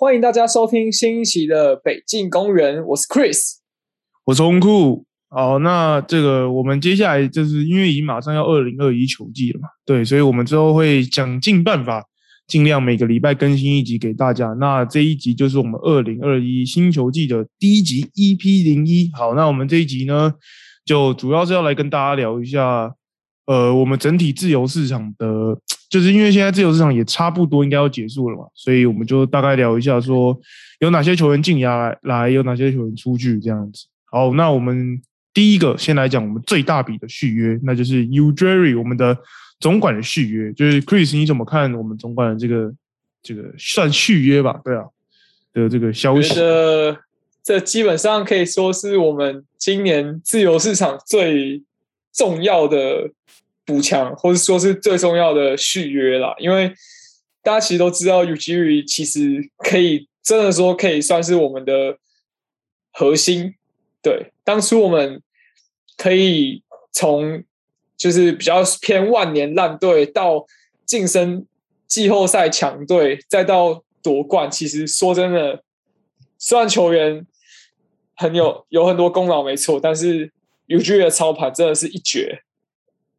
欢迎大家收听新一期的北境公园，我是 Chris，我是红酷。好，那这个我们接下来就是因为已经马上要二零二一球季了嘛，对，所以我们之后会想尽办法，尽量每个礼拜更新一集给大家。那这一集就是我们二零二一新球季的第一集 EP 零一。好，那我们这一集呢，就主要是要来跟大家聊一下，呃，我们整体自由市场的，就是因为现在自由市场也差不多应该要结束了嘛，所以我们就大概聊一下，说有哪些球员进牙来，有哪些球员出去这样子。好，那我们。第一个，先来讲我们最大笔的续约，那就是 U Jerry 我们的总管的续约。就是 Chris，你怎么看我们总管的这个这个算续约吧？对啊，的这个消息。这基本上可以说是我们今年自由市场最重要的补强，或者说是最重要的续约了。因为大家其实都知道，U Jerry 其实可以真的说可以算是我们的核心。对，当初我们。可以从就是比较偏万年烂队到晋升季后赛强队，再到夺冠。其实说真的，虽然球员很有有很多功劳没错，但是 UG 的操盘真的是一绝。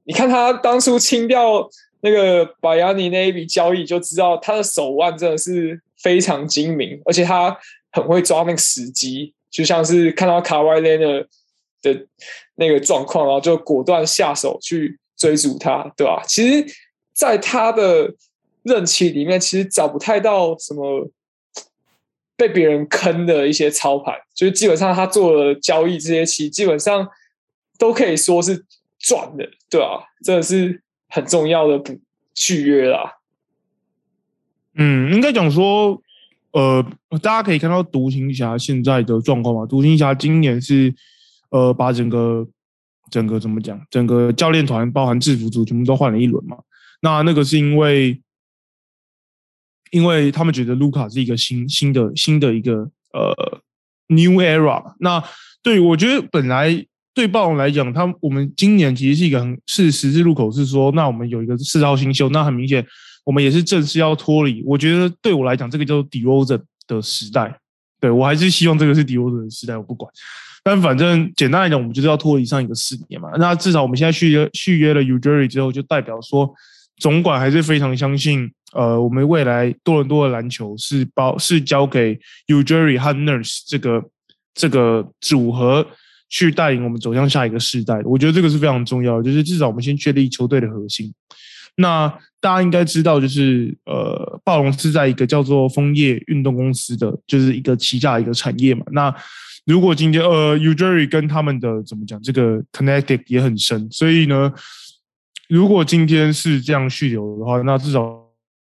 你看他当初清掉那个巴亚尼那一笔交易，就知道他的手腕真的是非常精明，而且他很会抓那个时机，就像是看到卡瓦雷的的。那个状况，然后就果断下手去追逐他，对吧？其实，在他的任期里面，其实找不太到什么被别人坑的一些操盘，就是基本上他做了交易这些期，基本上都可以说是赚的，对吧？真的是很重要的补续约啦。嗯，应该讲说，呃，大家可以看到独行侠现在的状况嘛，独行侠今年是。呃，把整个整个怎么讲？整个教练团包含制服组全部都换了一轮嘛？那那个是因为，因为他们觉得卢卡是一个新新的新的一个呃 new era。那对我觉得本来对暴龙来讲，他我们今年其实是一个很是十字路口，是说那我们有一个四号新秀，那很明显我们也是正式要脱离。我觉得对我来讲，这个叫做 d o z e 的时代。对我还是希望这个是 d o z e 的时代，我不管。但反正简单来讲，我们就是要脱离上一个四年嘛。那至少我们现在续约续约了 U Jerry 之后，就代表说总管还是非常相信，呃，我们未来多伦多的篮球是包是交给 U Jerry 和 Nurse 这个这个组合去带领我们走向下一个世代。我觉得这个是非常重要，就是至少我们先确立球队的核心。那大家应该知道，就是呃，暴龙是在一个叫做枫叶运动公司的，就是一个旗下一个产业嘛。那如果今天呃 u j e r y 跟他们的怎么讲，这个 connected 也很深，所以呢，如果今天是这样续留的话，那至少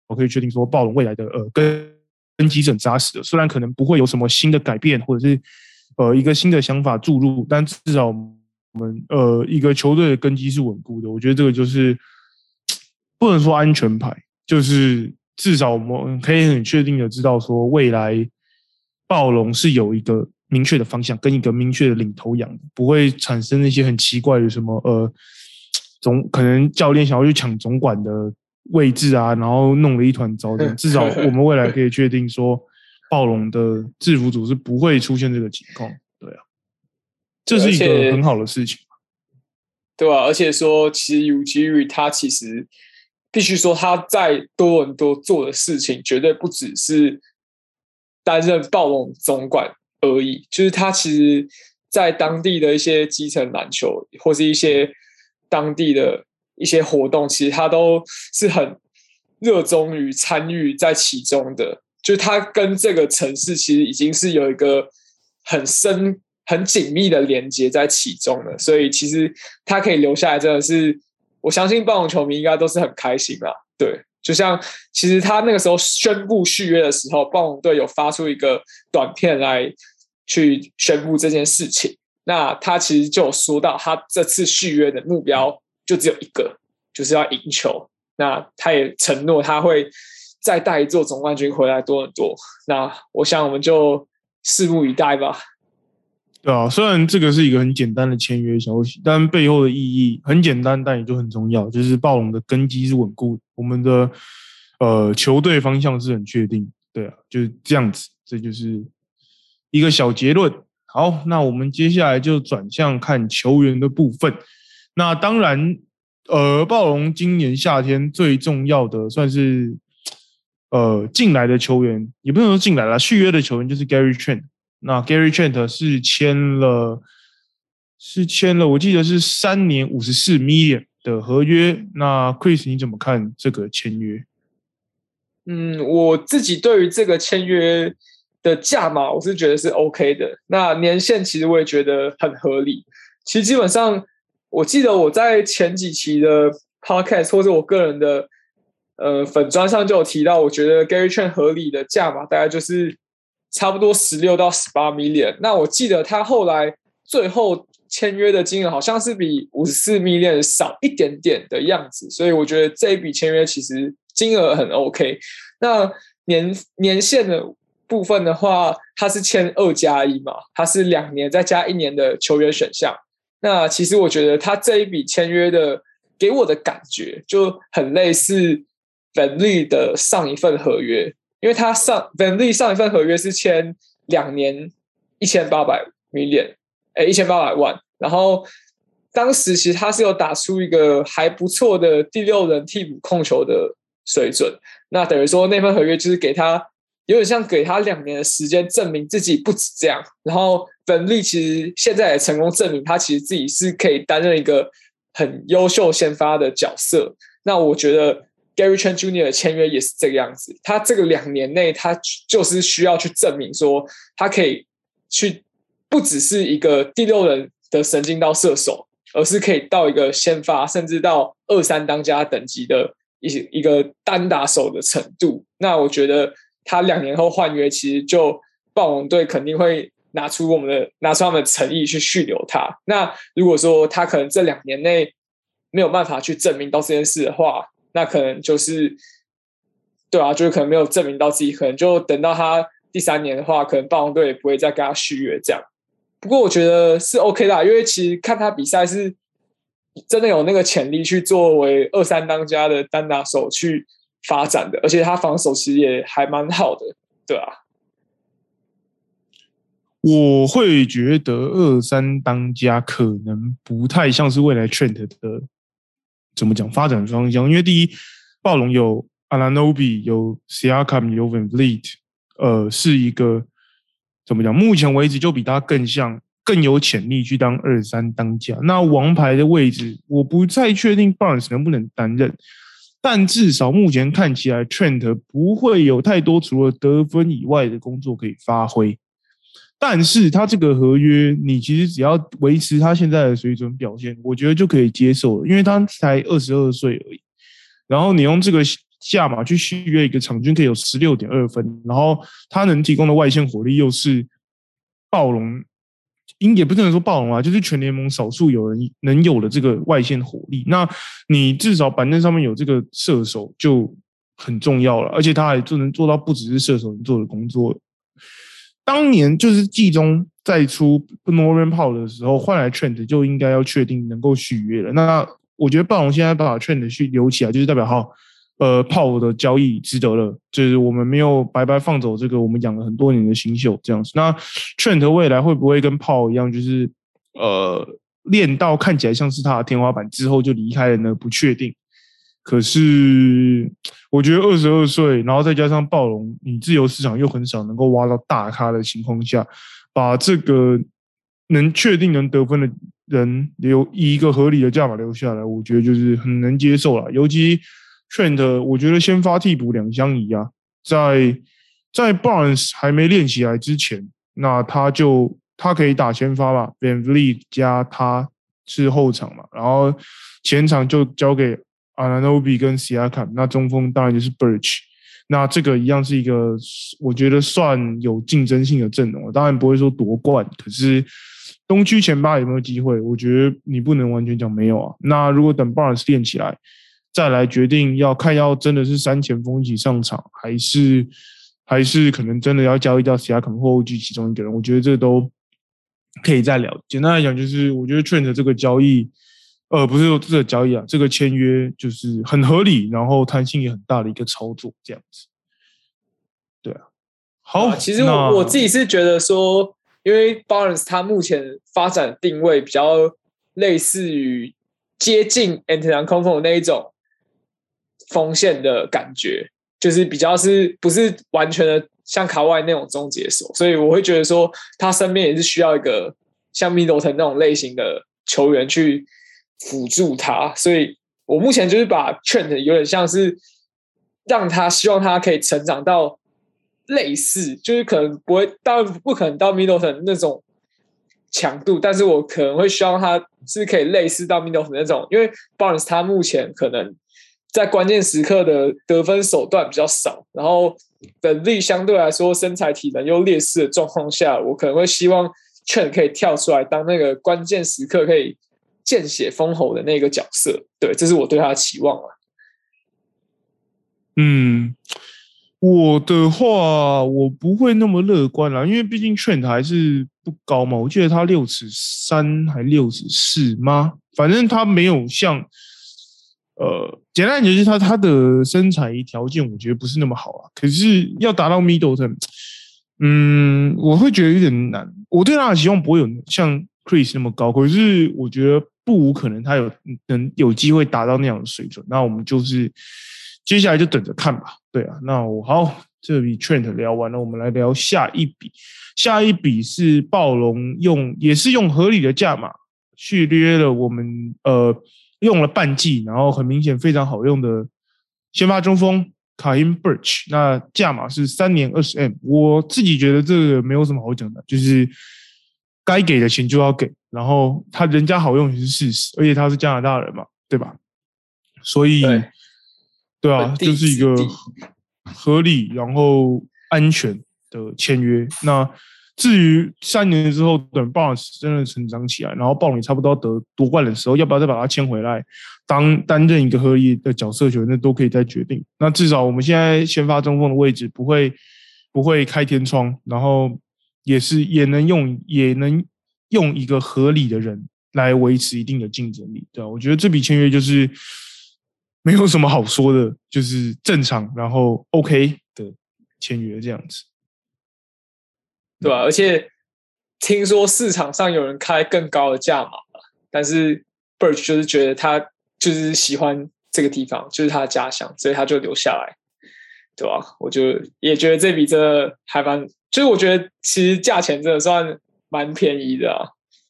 我可以确定说，暴龙未来的呃根根基是很扎实的。虽然可能不会有什么新的改变，或者是呃一个新的想法注入，但至少我们呃一个球队的根基是稳固的。我觉得这个就是不能说安全牌，就是至少我们可以很确定的知道说，未来暴龙是有一个。明确的方向跟一个明确的领头羊，不会产生那些很奇怪的什么呃总可能教练想要去抢总管的位置啊，然后弄了一团糟的。至少我们未来可以确定说，暴龙的制服组是不会出现这个情况。对啊，这是一个很好的事情，对吧？而且说，其实 U G R 他其实必须说他在多伦多做的事情，绝对不只是担任暴龙总管。而已，就是他其实，在当地的一些基层篮球或是一些当地的一些活动，其实他都是很热衷于参与在其中的。就他跟这个城市其实已经是有一个很深、很紧密的连接在其中了。所以其实他可以留下来，真的是我相信暴龙球迷应该都是很开心啦。对，就像其实他那个时候宣布续约的时候，暴龙队有发出一个短片来。去宣布这件事情，那他其实就有说到，他这次续约的目标就只有一个，就是要赢球。那他也承诺他会再带一座总冠军回来多很多。那我想我们就拭目以待吧。对啊，虽然这个是一个很简单的签约消息，但背后的意义很简单，但也就很重要，就是暴龙的根基是稳固，我们的呃球队方向是很确定。对啊，就是这样子，这就是一个小结论。好，那我们接下来就转向看球员的部分。那当然，呃，暴龙今年夏天最重要的算是呃进来的球员，也不能说进来了，续约的球员就是 Gary Trent。那 Gary Trent 是签了，是签了，我记得是三年五十四 million 的合约。那 Chris 你怎么看这个签约？嗯，我自己对于这个签约的价码，我是觉得是 OK 的。那年限其实我也觉得很合理。其实基本上，我记得我在前几期的 Podcast 或者我个人的呃粉砖上就有提到，我觉得 Gary Trent 合理的价码大概就是差不多十六到十八 million。那我记得他后来最后签约的金额好像是比五十四 million 少一点点的样子，所以我觉得这一笔签约其实。金额很 OK，那年年限的部分的话，它是签二加一嘛，它是两年再加一年的球员选项。那其实我觉得他这一笔签约的给我的感觉就很类似 Van Lee 的上一份合约，因为他上 Van Lee 上一份合约是签两年一千八百 million，哎一千八百万，然后当时其实他是有打出一个还不错的第六人替补控球的。水准，那等于说那份合约就是给他有点像给他两年的时间证明自己不止这样。然后本利其实现在也成功证明他其实自己是可以担任一个很优秀先发的角色。那我觉得 Gary Trent Jr. 的签约也是这个样子，他这个两年内他就是需要去证明说他可以去不只是一个第六人的神经刀射手，而是可以到一个先发甚至到二三当家等级的。一一个单打手的程度，那我觉得他两年后换约，其实就暴龙队肯定会拿出我们的拿出他们的诚意去续留他。那如果说他可能这两年内没有办法去证明到这件事的话，那可能就是对啊，就是可能没有证明到自己，可能就等到他第三年的话，可能暴龙队也不会再跟他续约这样。不过我觉得是 OK 的，因为其实看他比赛是。真的有那个潜力去作为二三当家的单打手去发展的，而且他防守其实也还蛮好的，对啊。我会觉得二三当家可能不太像是未来 Trent 的怎么讲发展方向，因为第一，暴龙有 Alanobi，有 Siakam，有 Van Vliet，呃，是一个怎么讲？目前为止就比他更像。更有潜力去当二三当家，那王牌的位置我不太确定 Barnes 能不能担任，但至少目前看起来 Trent 不会有太多除了得分以外的工作可以发挥。但是他这个合约，你其实只要维持他现在的水准表现，我觉得就可以接受了，因为他才二十二岁而已。然后你用这个价码去续约一个场均可以有十六点二分，然后他能提供的外线火力又是暴龙。应也不能说暴龙啊，就是全联盟少数有人能有的这个外线火力。那你至少板凳上面有这个射手就很重要了，而且他还就能做到不只是射手能做的工作。当年就是季中在出 norapple 的时候换来 Trent 就应该要确定能够续约了。那我觉得暴龙现在把 Trent 续留起来，就是代表好。呃，炮的交易值得了，就是我们没有白白放走这个我们养了很多年的新秀这样子。那 Trent 未来会不会跟炮一样，就是呃练到看起来像是他的天花板之后就离开了呢？不确定。可是我觉得二十二岁，然后再加上暴龙，你自由市场又很少能够挖到大咖的情况下，把这个能确定能得分的人留以一个合理的价码留下来，我觉得就是很能接受了，尤其。Trent，我觉得先发替补两相宜啊，在在 Barnes 还没练起来之前，那他就他可以打先发吧，Van Vliet 加他是后场嘛，然后前场就交给 Ananobi 跟 Siakam，那中锋当然就是 Birch，那这个一样是一个我觉得算有竞争性的阵容，当然不会说夺冠，可是东区前八有没有机会？我觉得你不能完全讲没有啊。那如果等 Barnes 练起来。再来决定要看要真的是三前锋一起上场，还是还是可能真的要交易到其他可能或后继其中一个人，我觉得这都可以再聊。简单来讲，就是我觉得 Trent 这个交易，呃，不是说这个交易啊，这个签约就是很合理，然后弹性也很大的一个操作，这样子。对啊。好，其实我我自己是觉得说，因为 Barnes 他目前发展定位比较类似于接近 Anton 空锋的那一种锋线的感觉，就是比较是不是完全的像卡外那种终结手，所以我会觉得说，他身边也是需要一个像 Middleton 那种类型的球员去辅助他，所以我目前就是把 Trent 有点像是让他希望他可以成长到。类似就是可能不会，当然不可能到 Middleton 那种强度，但是我可能会希望他是可以类似到 Middleton 那种，因为 Barnes 他目前可能在关键时刻的得分手段比较少，然后能力相对来说身材体能又劣势的状况下，我可能会希望 Trent 可以跳出来当那个关键时刻可以见血封喉的那个角色，对，这是我对他的期望啊。嗯。我的话，我不会那么乐观啦，因为毕竟劝台是不高嘛。我记得他六尺三还六尺四吗？反正他没有像，呃，简单讲就是他他的身材条件，我觉得不是那么好啊。可是要达到 Middleton，嗯，我会觉得有点难。我对他的期望不会有像 Chris 那么高，可是我觉得不无可能他有能有机会达到那样的水准。那我们就是。接下来就等着看吧。对啊，那我好，这笔 Trent 聊完了，我们来聊下一笔。下一笔是暴龙用，也是用合理的价码续约了我们，呃，用了半季，然后很明显非常好用的先发中锋卡因 Birch。那价码是三年二十 M。我自己觉得这个没有什么好讲的，就是该给的钱就要给，然后他人家好用也是事实，而且他是加拿大人嘛，对吧？所以。对啊，就是一个合理然后安全的签约。那至于三年之后等 Barnes 真的成长起来，然后暴龙差不多得夺冠的时候，要不要再把他签回来当担任一个合理的角色球员，那都可以再决定。那至少我们现在先发中锋的位置不会不会开天窗，然后也是也能用也能用一个合理的人来维持一定的竞争力。对啊，我觉得这笔签约就是。没有什么好说的，就是正常，然后 OK 的签约这样子，对吧？而且听说市场上有人开更高的价码但是 Birch 就是觉得他就是喜欢这个地方，就是他的家乡，所以他就留下来，对吧？我就也觉得这笔真的还蛮，就是我觉得其实价钱真的算蛮便宜的啊，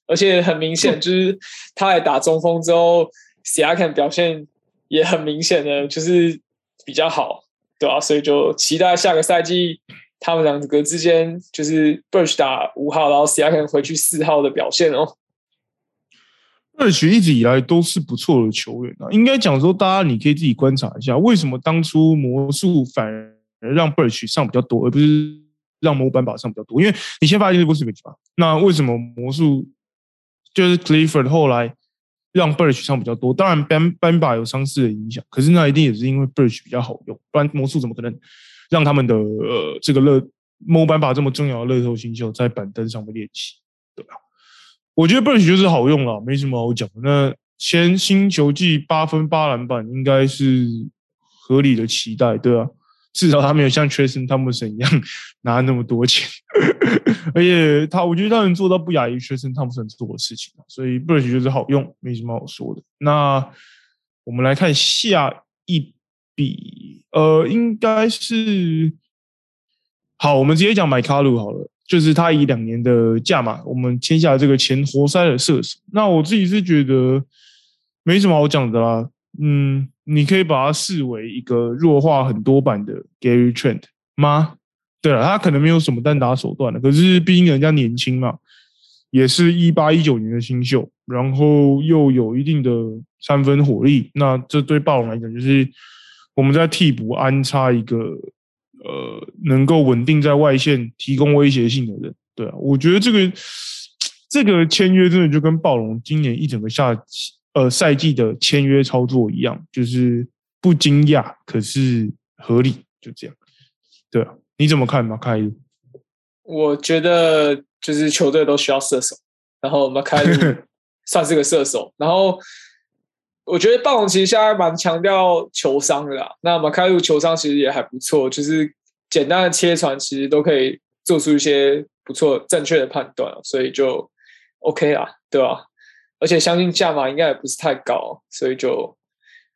而且很明显 就是他来打中锋之后 s i a k a n 表现。也很明显的就是比较好，对啊？所以就期待下个赛季他们两个之间，就是 Birch 打五号，然后能回去四号的表现哦。Birch 一直以来都是不错的球员啊，应该讲说，大家你可以自己观察一下，为什么当初魔术反而让 Birch 上比较多，而不是让魔板把上比较多？因为你先发现是布什吧？那为什么魔术就是 Clifford 后来？让 Birch 上比较多，当然 Ban Banba 有伤势的影响，可是那一定也是因为 Birch 比较好用，不然魔术怎么可能让他们的呃这个乐 Mo Banba 这么重要的乐透新秀在板凳上面练习，对吧？我觉得 Birch 就是好用了，没什么好讲。那先新球季八分八篮板，应该是合理的期待，对吧？至少他没有像 Tristan Thompson 一样拿那么多钱，而且他，我觉得他能做到不亚于 Tristan Thompson 做的事情，所以 b r i s h 就是好用，没什么好说的。那我们来看下一笔，呃，应该是好，我们直接讲买卡鲁好了，就是他以两年的价码，我们签下这个前活塞的射手。那我自己是觉得没什么好讲的啦，嗯。你可以把它视为一个弱化很多版的 Gary Trent 吗？对了，他可能没有什么单打手段的，可是毕竟人家年轻嘛，也是一八一九年的新秀，然后又有一定的三分火力，那这对暴龙来讲就是我们在替补安插一个呃能够稳定在外线提供威胁性的人。对啊，我觉得这个 这个签约真的就跟暴龙今年一整个夏。呃，赛季的签约操作一样，就是不惊讶，可是合理，就这样。对啊，你怎么看马凯鲁？我觉得就是球队都需要射手，然后马凯鲁 算是个射手。然后我觉得暴龙其实现在蛮强调球商的啦。那马凯鲁球商其实也还不错，就是简单的切传其实都可以做出一些不错正确的判断，所以就 OK 啦，对吧？而且相信价码应该也不是太高，所以就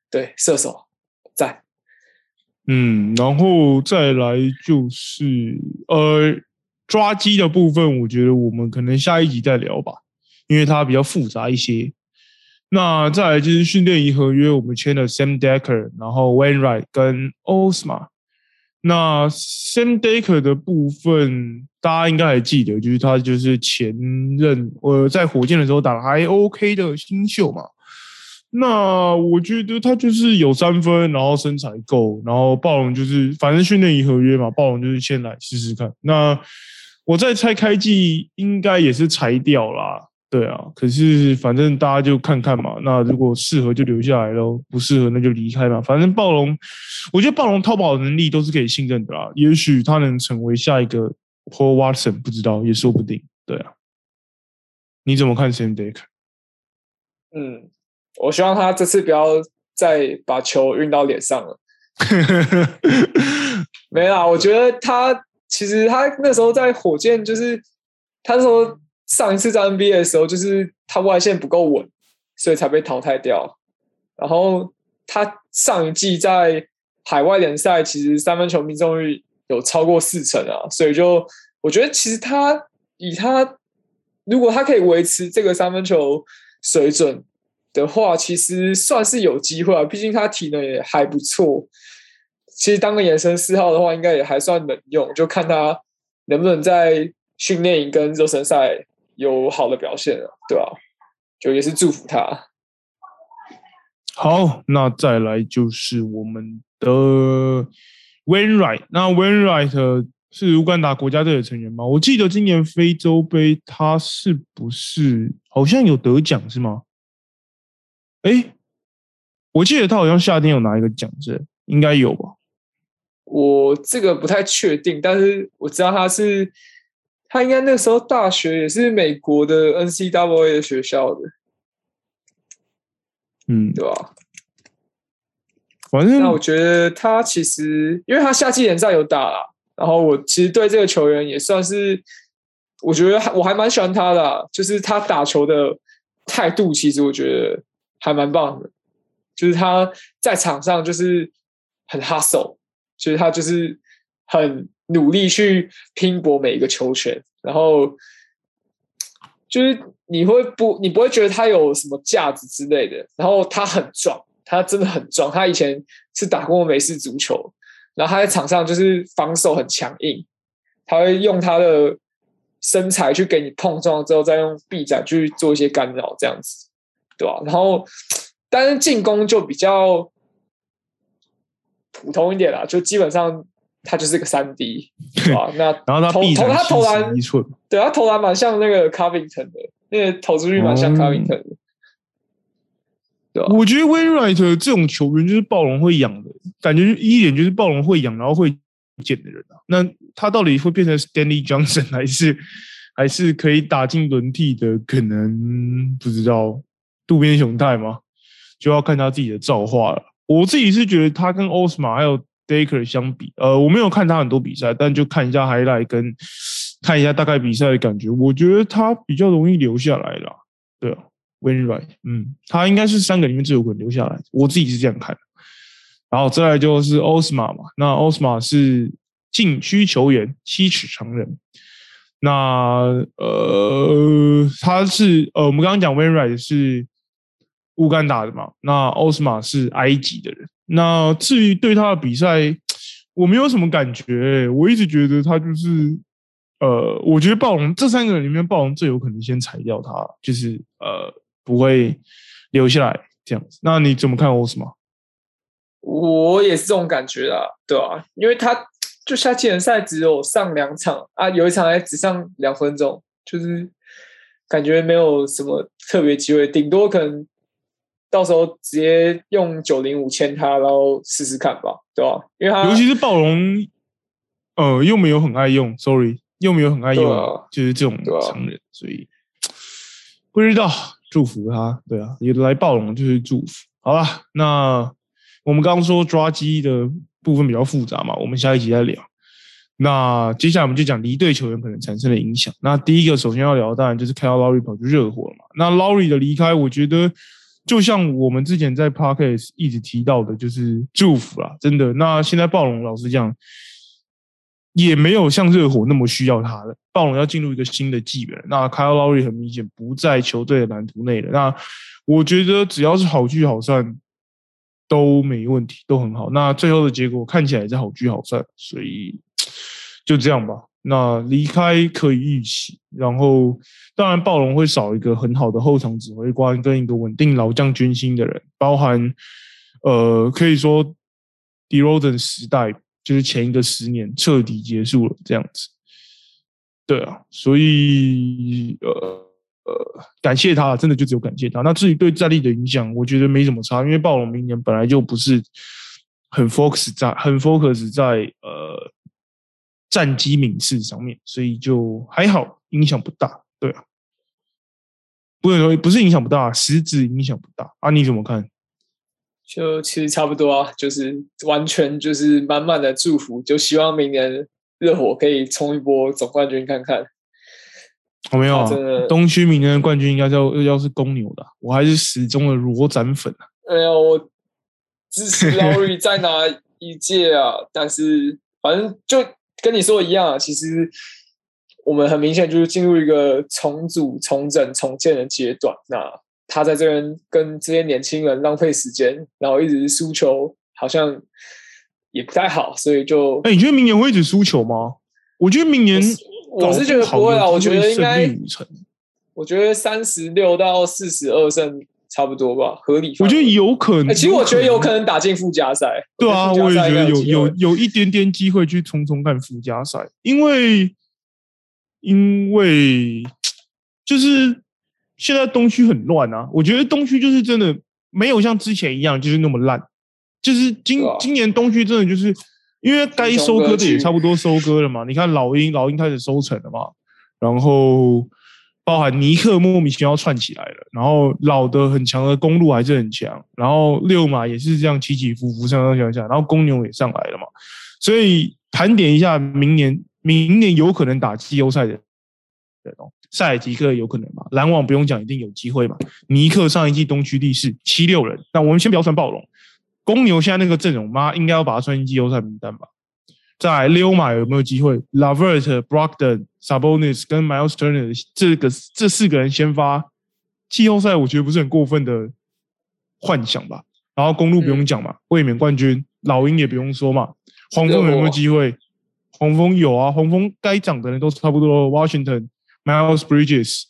对射手在。嗯，然后再来就是呃抓机的部分，我觉得我们可能下一集再聊吧，因为它比较复杂一些。那再来就是训练营合约，我们签了 Sam Decker，然后 Wainwright 跟 Osma。那 Sam Decker 的部分，大家应该还记得，就是他就是前任呃在火箭的时候打还 OK 的新秀嘛。那我觉得他就是有三分，然后身材够，然后暴龙就是反正训练营合约嘛，暴龙就是先来试试看。那我在猜开季应该也是裁掉啦。对啊，可是反正大家就看看嘛。那如果适合就留下来喽，不适合那就离开嘛。反正暴龙，我觉得暴龙淘宝的能力都是可以信任的啦。也许他能成为下一个 Paul Watson，不知道也说不定。对啊，你怎么看 Sam Deck？嗯，我希望他这次不要再把球运到脸上了。没啦，我觉得他其实他那时候在火箭就是他说。上一次在 NBA 的时候，就是他外线不够稳，所以才被淘汰掉。然后他上一季在海外联赛，其实三分球命中率有超过四成啊，所以就我觉得其实他以他如果他可以维持这个三分球水准的话，其实算是有机会啊。毕竟他体能也还不错，其实当个延伸四号的话，应该也还算能用，就看他能不能在训练营跟热身赛。有好的表现了，对吧？就也是祝福他。好，那再来就是我们的 Wainwright。那 Wainwright 是乌干达国家队的成员吗？我记得今年非洲杯他是不是好像有得奖是吗？哎，我记得他好像夏天有拿一个奖，是应该有吧？我这个不太确定，但是我知道他是。他应该那时候大学也是美国的 N C W A 的学校的，嗯，对吧？反正那我觉得他其实，因为他夏季联赛有打了，然后我其实对这个球员也算是，我觉得我还蛮喜欢他的，就是他打球的态度，其实我觉得还蛮棒的，就是他在场上就是很 hustle，就是他就是很。努力去拼搏每一个球权，然后就是你会不，你不会觉得他有什么价值之类的。然后他很壮，他真的很壮。他以前是打过美式足球，然后他在场上就是防守很强硬，他会用他的身材去给你碰撞，之后再用臂展去做一些干扰，这样子，对吧？然后但是进攻就比较普通一点啦，就基本上。他就是个三 D，对吧？那 然后他投投他投篮一寸，对他投篮蛮像那个 Covington 的，那个投出去蛮像 Covington 的，对吧？我觉得 Wainwright 这种球员就是暴龙会养的，感觉一点就是暴龙会养，然后会捡的人啊。那他到底会变成 Stanley Johnson 还是还是可以打进轮替的？可能不知道渡边雄太吗？就要看他自己的造化了。我自己是觉得他跟 Osma 还有。Daker 相比，呃，我没有看他很多比赛，但就看一下 highlight 跟看一下大概比赛的感觉，我觉得他比较容易留下来啦。对啊，Wenry，嗯，他应该是三个里面最有可能留下来，我自己是这样看。然后再来就是 Osma 嘛，那 Osma 是禁区球员，七尺长人。那呃，他是呃，我们刚刚讲 Wenry 是乌干达的嘛，那 Osma 是埃及的人。那至于对他的比赛，我没有什么感觉。我一直觉得他就是，呃，我觉得暴龙这三个人里面，暴龙最有可能先裁掉他，就是呃，不会留下来这样子。那你怎么看欧斯吗？我也是这种感觉啊，对啊，因为他就夏季联赛只有上两场啊，有一场还只上两分钟，就是感觉没有什么特别机会，顶多可能。到时候直接用九零五签他，然后试试看吧，对吧？因为他尤其是暴龙，呃，又没有很爱用，sorry，又没有很爱用，就是这种常人，所以不知道祝福他，对啊，也来暴龙就是祝福。好了，那我们刚刚说抓鸡的部分比较复杂嘛，我们下一集再聊。那接下来我们就讲离队球员可能产生的影响。那第一个首先要聊，当然就是 Kyle Lowry 跑去热火了嘛。那 Lowry 的离开，我觉得就像我们之前在 Podcast 一直提到的，就是祝福啦，真的。那现在暴龙老师讲，也没有像热火那么需要他了。暴龙要进入一个新的纪元，那 Kyle Lowry 很明显不在球队的蓝图内了。那我觉得只要是好聚好散都没问题，都很好。那最后的结果看起来是好聚好散，所以。就这样吧，那离开可以预期，然后当然暴龙会少一个很好的后场指挥官跟一个稳定老将军心的人，包含呃可以说 d r o z e n 时代就是前一个十年彻底结束了这样子，对啊，所以呃呃感谢他，真的就只有感谢他。那至于对战力的影响，我觉得没什么差，因为暴龙明年本来就不是很 focus 在很 focus 在呃。战机敏次上面，所以就还好，影响不大。对啊，不能说不是影响不大，实质影响不大。啊，你怎么看？就其实差不多啊，就是完全就是满满的祝福，就希望明年热火可以冲一波总冠军看看。我没有啊，东区明年的冠军应该要要是公牛的，我还是始终的罗展粉啊。哎呀，我支持劳瑞再拿一届啊，但是反正就。跟你说一样啊，其实我们很明显就是进入一个重组、重整、重建的阶段。那他在这边跟这些年轻人浪费时间，然后一直输球，好像也不太好。所以就，哎，你觉得明年会一直输球吗？我觉得明年我是觉得不会啊，我觉得应该我觉得三十六到四十二胜。差不多吧，合理。我觉得有可能，其实我觉得有可能打进附加赛。对啊，我也觉得有有有一点点机会去冲冲看附加赛，因为因为就是现在东区很乱啊。我觉得东区就是真的没有像之前一样就是那么烂，就是今今年东区真的就是因为该收割的也差不多收割了嘛。你看老鹰，老鹰开始收成了嘛，然后。包含尼克莫名其妙串起来了，然后老的很强的公路还是很强，然后六马也是这样起起伏伏上上下下，然后公牛也上来了嘛，所以盘点一下明年，明年有可能打季后赛的，对哦，塞尔吉克有可能嘛，篮网不用讲，一定有机会嘛，尼克上一季东区第四，七六人，那我们先不要算暴龙，公牛现在那个阵容妈应该要把它算进季后赛名单吧。在溜马有没有机会？Lavert、Brogdon、Sabonis 跟 Miles Turner 这个这四个人先发季后赛，我觉得不是很过分的幻想吧。然后公路不用讲嘛，卫冕冠军，老鹰也不用说嘛。黄蜂有没有机会？黄蜂有啊，黄蜂该涨的人都差不多。Washington、Miles Bridges、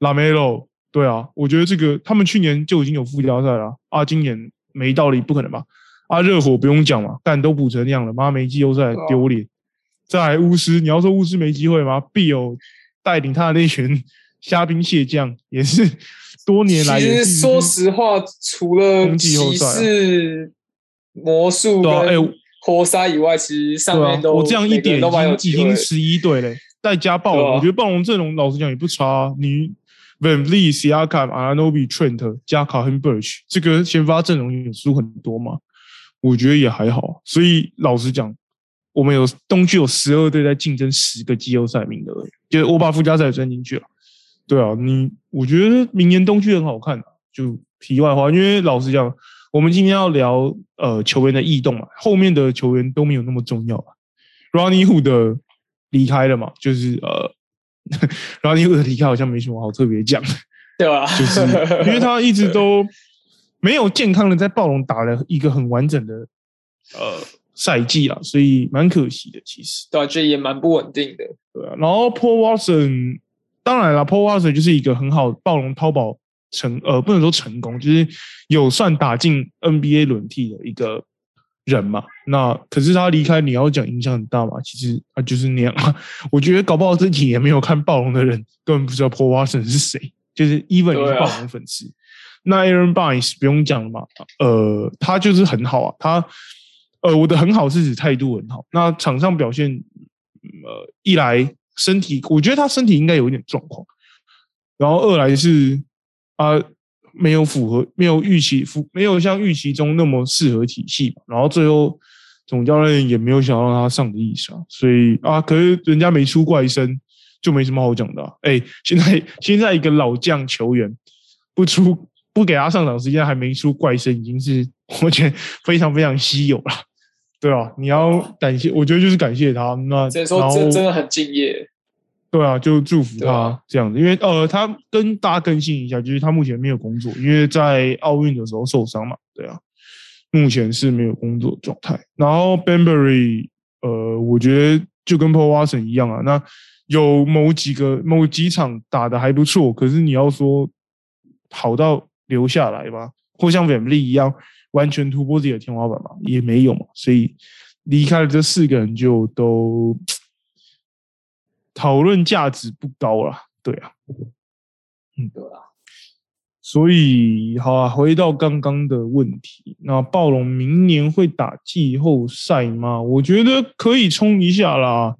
Lamelo，对啊，我觉得这个他们去年就已经有附加赛了啊，今年没道理，不可能吧？啊，热火不用讲嘛，但都补成那样了，妈没季后赛丢脸。再来巫师，你要说巫师没机会吗？必有带领他的那群虾兵蟹将，也是多年来。其实说实话，除了骑士、魔术跟活塞以外，其实上面都我这样一点已经已经十一队嘞，再加暴龙，我觉得暴龙阵容老实讲也不差。你 Van Vliet、Siakam、Anobi、Trent 加 c a r h e n Burch，这个先发阵容有输很多吗？我觉得也还好，所以老实讲，我们有东区有十二队在竞争十个季后赛名额，就是我把附加赛算进去了。对啊，你我觉得明年东区很好看。就题外话，因为老实讲，我们今天要聊呃球员的异动嘛，后面的球员都没有那么重要了。Ronnie Hood 的离开了嘛，就是呃 Ronnie Hood 的离开好像没什么好特别讲，对吧？就是因为他一直都。没有健康的在暴龙打了一个很完整的呃赛季啊，所以蛮可惜的。其实对，这也蛮不稳定的。对啊，然后 Paul Watson，当然了，Paul Watson 就是一个很好暴龙淘宝成呃，不能说成功，就是有算打进 NBA 轮替的一个人嘛。那可是他离开，你要讲影响很大嘛？其实他就是那样。我觉得搞不好自己也没有看暴龙的人根本不知道 Paul Watson 是谁，就是 Even 也是暴龙粉丝。那 Aaron Barnes 不用讲了嘛，呃，他就是很好啊，他，呃，我的很好是指态度很好。那场上表现，呃，一来身体，我觉得他身体应该有一点状况，然后二来是啊，没有符合，没有预期符，没有像预期中那么适合体系。然后最后总教练也没有想让他上的意思啊。所以啊，可是人家没出怪声，就没什么好讲的。哎，现在现在一个老将球员不出不给他上场时间，还没出怪声，已经是我觉得非常非常稀有了。对啊，你要感谢，我觉得就是感谢他。那只能说真真的很敬业。对啊，就祝福他这样子，因为呃，他跟大家更新一下，就是他目前没有工作，因为在奥运的时候受伤嘛。对啊，目前是没有工作状态。然后 Benbury，呃，我觉得就跟 Paul Watson 一样啊，那有某几个某几场打的还不错，可是你要说好到留下来吧，或像 v a m l y 一样完全突破自己的天花板嘛，也没有嘛。所以离开了这四个人就都。讨论价值不高了，对啊，嗯，对啊，所以好啊，回到刚刚的问题，那暴龙明年会打季后赛吗？我觉得可以冲一下啦，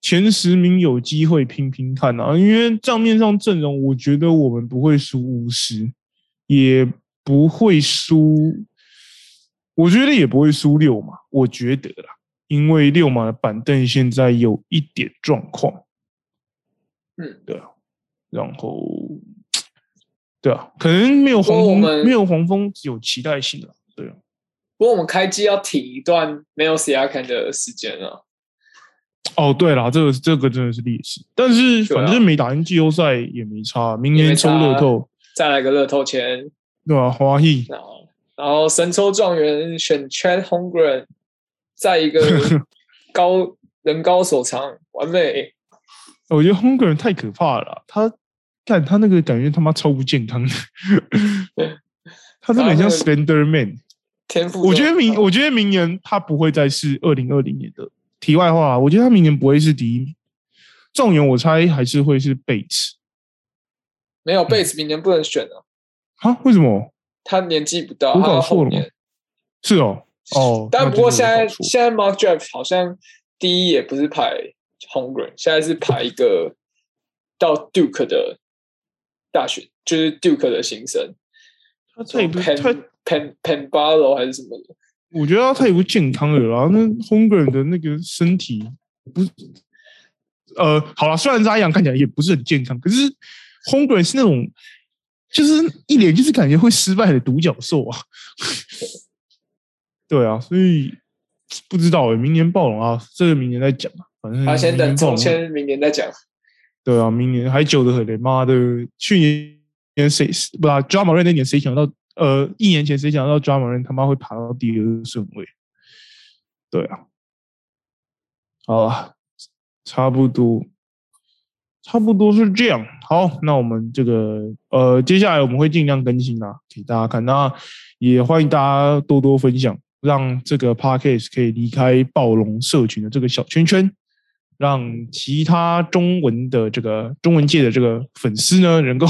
前十名有机会拼拼看啊，因为账面上阵容，我觉得我们不会输巫师，也不会输，我觉得也不会输六嘛，我觉得啦。因为六马的板凳现在有一点状况，嗯，对啊，然后，对啊，可能没有黄蜂，没有黄蜂有期待性了，对啊。不过我们开机要停一段没有 C R K 的时间了。哦，对了，这个这个真的是历史，但是反正没打进季后赛也没差，明年抽乐透，再来个乐透钱，对吧？华裔，然后神抽状元选 Chad Hongren。在一个 高人高手长，完美。我觉得 h u n g r 太可怕了，他看他那个感觉他妈超不健康的，他真的很像 Slender Man。天赋，我觉得明我觉得明年他不会再是二零二零年的。题外话，我觉得他明年不会是第一名，状元我猜还是会是 Bates。没有 Bates 明年不能选了。啊？为什么？他年纪不到，我搞错了吗？是哦。哦，但不过现在现在 Mark Draft 好像第一也不是排 Hungry，现在是排一个到 Duke 的大学，就是 Duke 的新生。他这也不太 Pen Pen Ballo 还是什么的？我觉得他太不健康了啦。那 Hungry 的那个身体不是呃，好了，虽然扎样看起来也不是很健康，可是 Hungry 是那种就是一脸就是感觉会失败的独角兽啊。对啊，所以不知道诶，明年暴龙啊，这个明年再讲啊，反正他先等抽签，明年再讲。对啊，明年还久得很嘞，妈的，去年谁不啊 d r a m a 那年谁想到？呃，一年前谁想到 d r a m a 他妈会爬到第二顺位？对啊，好了，差不多，差不多是这样。好，那我们这个呃，接下来我们会尽量更新啊，给大家看。那也欢迎大家多多分享。让这个 podcast 可以离开暴龙社群的这个小圈圈，让其他中文的这个中文界的这个粉丝呢，能够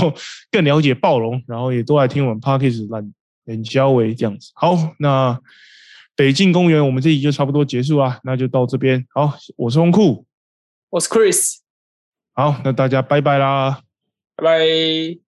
更了解暴龙，然后也都来听我们 podcast 来冷交为这样子。好，那北境公园我们这集就差不多结束了，那就到这边。好，我是红酷，我是 Chris。好，那大家拜拜啦，拜拜。